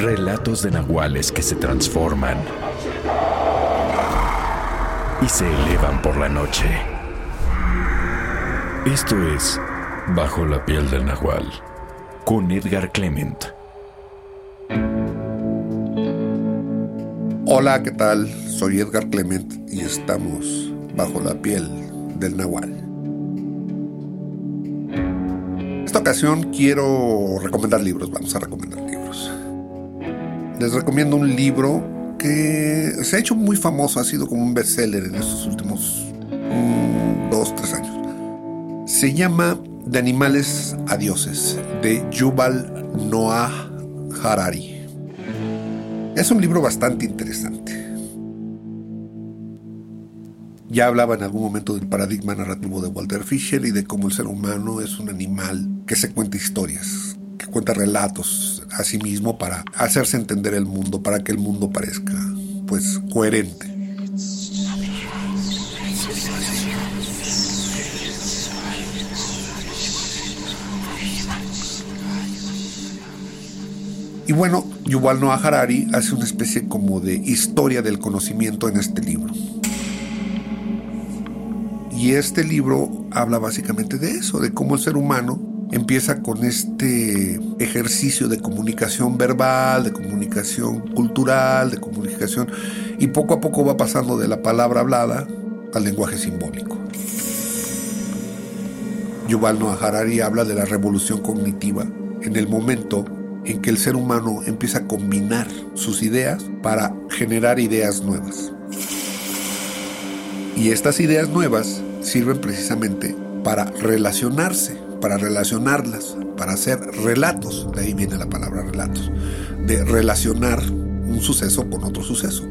Relatos de nahuales que se transforman y se elevan por la noche. Esto es Bajo la piel del nahual con Edgar Clement. Hola, ¿qué tal? Soy Edgar Clement y estamos bajo la piel del nahual. Esta ocasión quiero recomendar libros, vamos a recomendar. Les recomiendo un libro que se ha hecho muy famoso, ha sido como un bestseller en estos últimos mm, dos, tres años. Se llama De animales a dioses, de Yuval Noah Harari. Es un libro bastante interesante. Ya hablaba en algún momento del paradigma narrativo de Walter Fisher y de cómo el ser humano es un animal que se cuenta historias, que cuenta relatos a sí mismo para hacerse entender el mundo, para que el mundo parezca pues coherente. Y bueno, Yuval Noah Harari hace una especie como de historia del conocimiento en este libro. Y este libro habla básicamente de eso, de cómo el ser humano empieza con este ejercicio de comunicación verbal, de comunicación cultural, de comunicación, y poco a poco va pasando de la palabra hablada al lenguaje simbólico. Yuval Noah Harari habla de la revolución cognitiva en el momento en que el ser humano empieza a combinar sus ideas para generar ideas nuevas. Y estas ideas nuevas sirven precisamente para relacionarse, para relacionarlas, para hacer relatos, de ahí viene la palabra relatos, de relacionar un suceso con otro suceso.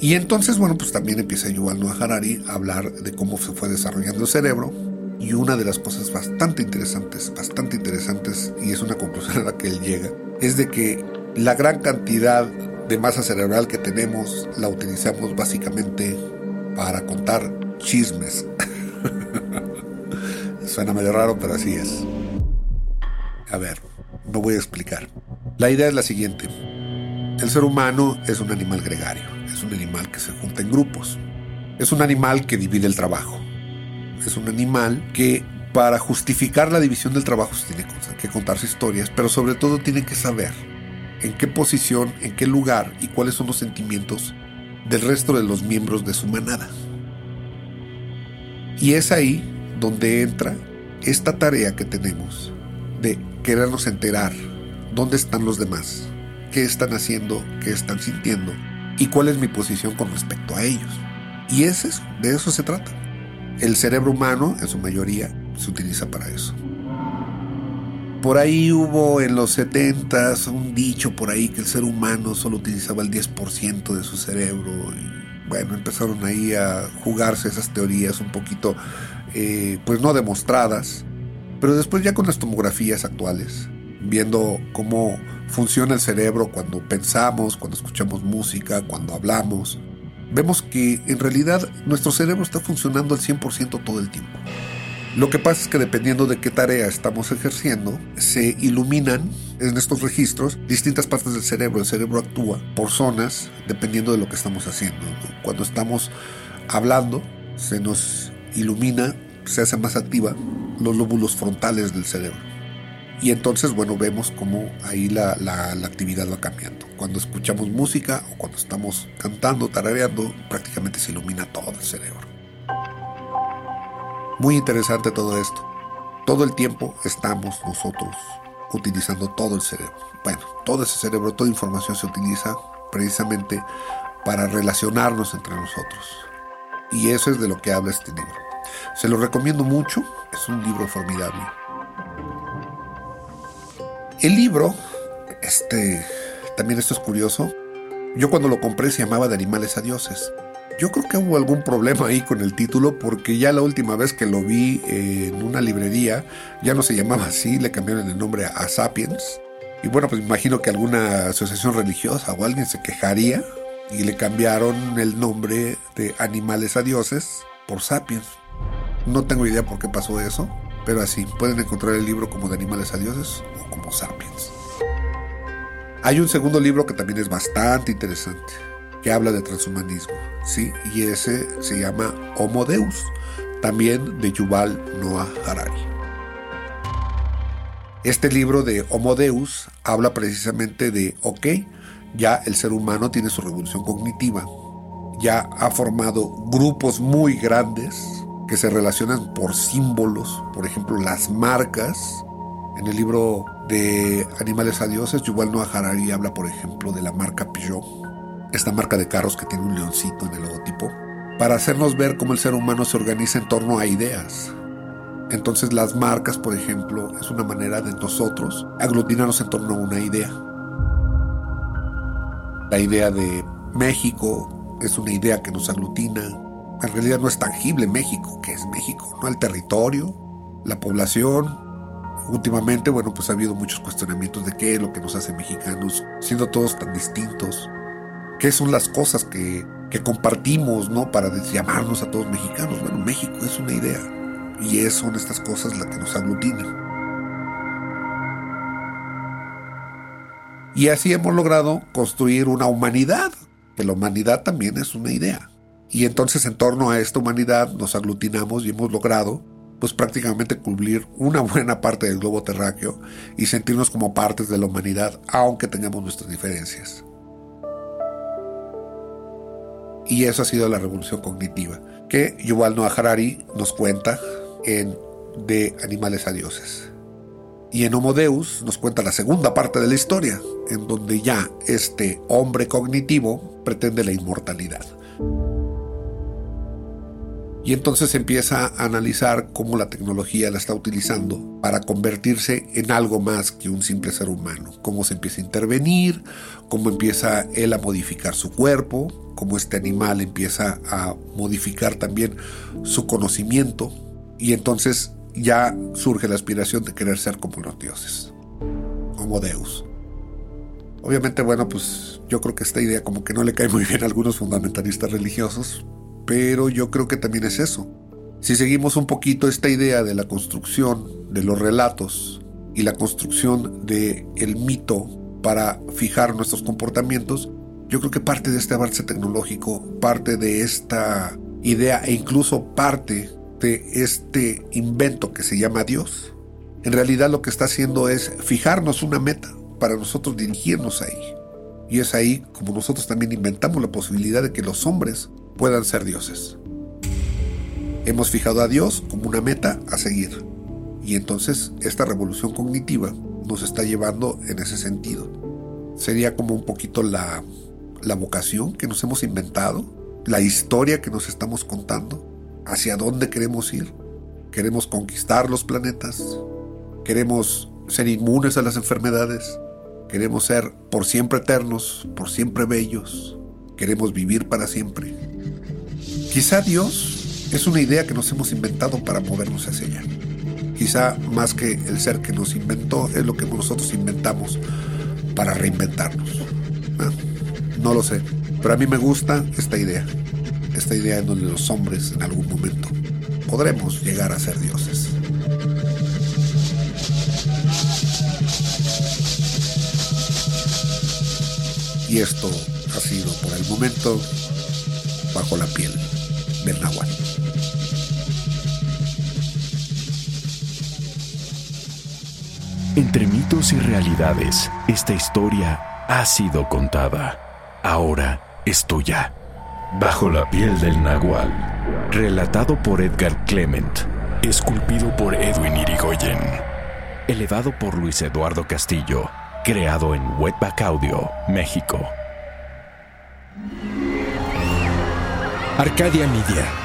Y entonces, bueno, pues también empieza Yuval Noah Harari a hablar de cómo se fue desarrollando el cerebro, y una de las cosas bastante interesantes, bastante interesantes, y es una conclusión a la que él llega, es de que la gran cantidad de masa cerebral que tenemos la utilizamos básicamente para contar chismes. Suena medio raro, pero así es. A ver, no voy a explicar. La idea es la siguiente. El ser humano es un animal gregario, es un animal que se junta en grupos, es un animal que divide el trabajo, es un animal que para justificar la división del trabajo tiene que contarse historias, pero sobre todo tiene que saber en qué posición, en qué lugar y cuáles son los sentimientos del resto de los miembros de su manada. Y es ahí donde entra esta tarea que tenemos de querernos enterar dónde están los demás, qué están haciendo, qué están sintiendo y cuál es mi posición con respecto a ellos. Y es de eso se trata. El cerebro humano, en su mayoría, se utiliza para eso. Por ahí hubo en los 70 un dicho por ahí que el ser humano solo utilizaba el 10% de su cerebro. Y bueno, empezaron ahí a jugarse esas teorías un poquito, eh, pues no demostradas. Pero después ya con las tomografías actuales, viendo cómo funciona el cerebro cuando pensamos, cuando escuchamos música, cuando hablamos, vemos que en realidad nuestro cerebro está funcionando al 100% todo el tiempo. Lo que pasa es que dependiendo de qué tarea estamos ejerciendo, se iluminan en estos registros distintas partes del cerebro. El cerebro actúa por zonas dependiendo de lo que estamos haciendo. Cuando estamos hablando, se nos ilumina, se hace más activa los lóbulos frontales del cerebro. Y entonces, bueno, vemos cómo ahí la, la, actividad va cambiando. Cuando escuchamos música o cuando estamos cantando, tarareando, prácticamente se ilumina todo el cerebro. Muy interesante todo esto. Todo el tiempo estamos nosotros utilizando todo el cerebro. Bueno, todo ese cerebro, toda información se utiliza precisamente para relacionarnos entre nosotros. Y eso es de lo que habla este libro. Se lo recomiendo mucho, es un libro formidable. El libro, este también esto es curioso. Yo cuando lo compré se llamaba De animales a dioses. Yo creo que hubo algún problema ahí con el título porque ya la última vez que lo vi en una librería ya no se llamaba así, le cambiaron el nombre a Sapiens. Y bueno, pues imagino que alguna asociación religiosa o alguien se quejaría y le cambiaron el nombre de Animales a Dioses por Sapiens. No tengo idea por qué pasó eso, pero así pueden encontrar el libro como de Animales a Dioses o como Sapiens. Hay un segundo libro que también es bastante interesante, que habla de transhumanismo, ¿sí? Y ese se llama Homo Deus, también de Yuval Noah Harari. Este libro de Homo Deus habla precisamente de, ok, ya el ser humano tiene su revolución cognitiva, ya ha formado grupos muy grandes que se relacionan por símbolos, por ejemplo las marcas. En el libro de Animales a Dioses, Yuval Noah Harari habla, por ejemplo, de la marca Peugeot, esta marca de carros que tiene un leoncito en el logotipo, para hacernos ver cómo el ser humano se organiza en torno a ideas, entonces las marcas, por ejemplo, es una manera de nosotros aglutinarnos en torno a una idea. La idea de México es una idea que nos aglutina. En realidad no es tangible México, que es México, ¿no? El territorio, la población. Últimamente, bueno, pues ha habido muchos cuestionamientos de qué es lo que nos hace mexicanos, siendo todos tan distintos. ¿Qué son las cosas que, que compartimos, ¿no? Para llamarnos a todos mexicanos. Bueno, México es una idea y son estas cosas las que nos aglutinan. Y así hemos logrado construir una humanidad, que la humanidad también es una idea. Y entonces en torno a esta humanidad nos aglutinamos y hemos logrado pues prácticamente cubrir una buena parte del globo terráqueo y sentirnos como partes de la humanidad, aunque tengamos nuestras diferencias. Y eso ha sido la revolución cognitiva, que Yuval Noah Harari nos cuenta en De Animales a Dioses. Y en Homo Deus nos cuenta la segunda parte de la historia, en donde ya este hombre cognitivo pretende la inmortalidad. Y entonces empieza a analizar cómo la tecnología la está utilizando para convertirse en algo más que un simple ser humano. Cómo se empieza a intervenir, cómo empieza él a modificar su cuerpo, cómo este animal empieza a modificar también su conocimiento, y entonces ya surge la aspiración de querer ser como los dioses, como Deus. Obviamente, bueno, pues yo creo que esta idea como que no le cae muy bien a algunos fundamentalistas religiosos, pero yo creo que también es eso. Si seguimos un poquito esta idea de la construcción de los relatos y la construcción del el mito para fijar nuestros comportamientos, yo creo que parte de este avance tecnológico, parte de esta idea e incluso parte este invento que se llama Dios, en realidad lo que está haciendo es fijarnos una meta para nosotros dirigirnos ahí. Y es ahí como nosotros también inventamos la posibilidad de que los hombres puedan ser dioses. Hemos fijado a Dios como una meta a seguir. Y entonces esta revolución cognitiva nos está llevando en ese sentido. Sería como un poquito la, la vocación que nos hemos inventado, la historia que nos estamos contando hacia dónde queremos ir. Queremos conquistar los planetas. Queremos ser inmunes a las enfermedades. Queremos ser por siempre eternos, por siempre bellos. Queremos vivir para siempre. Quizá Dios es una idea que nos hemos inventado para movernos hacia allá. Quizá más que el ser que nos inventó es lo que nosotros inventamos para reinventarnos. Ah, no lo sé, pero a mí me gusta esta idea esta idea en donde los hombres en algún momento podremos llegar a ser dioses. Y esto ha sido por el momento bajo la piel del Nahual. Entre mitos y realidades, esta historia ha sido contada. Ahora es tuya. Bajo la piel del nahual. Relatado por Edgar Clement. Esculpido por Edwin Irigoyen. Elevado por Luis Eduardo Castillo. Creado en Wetback Audio, México. Arcadia Media.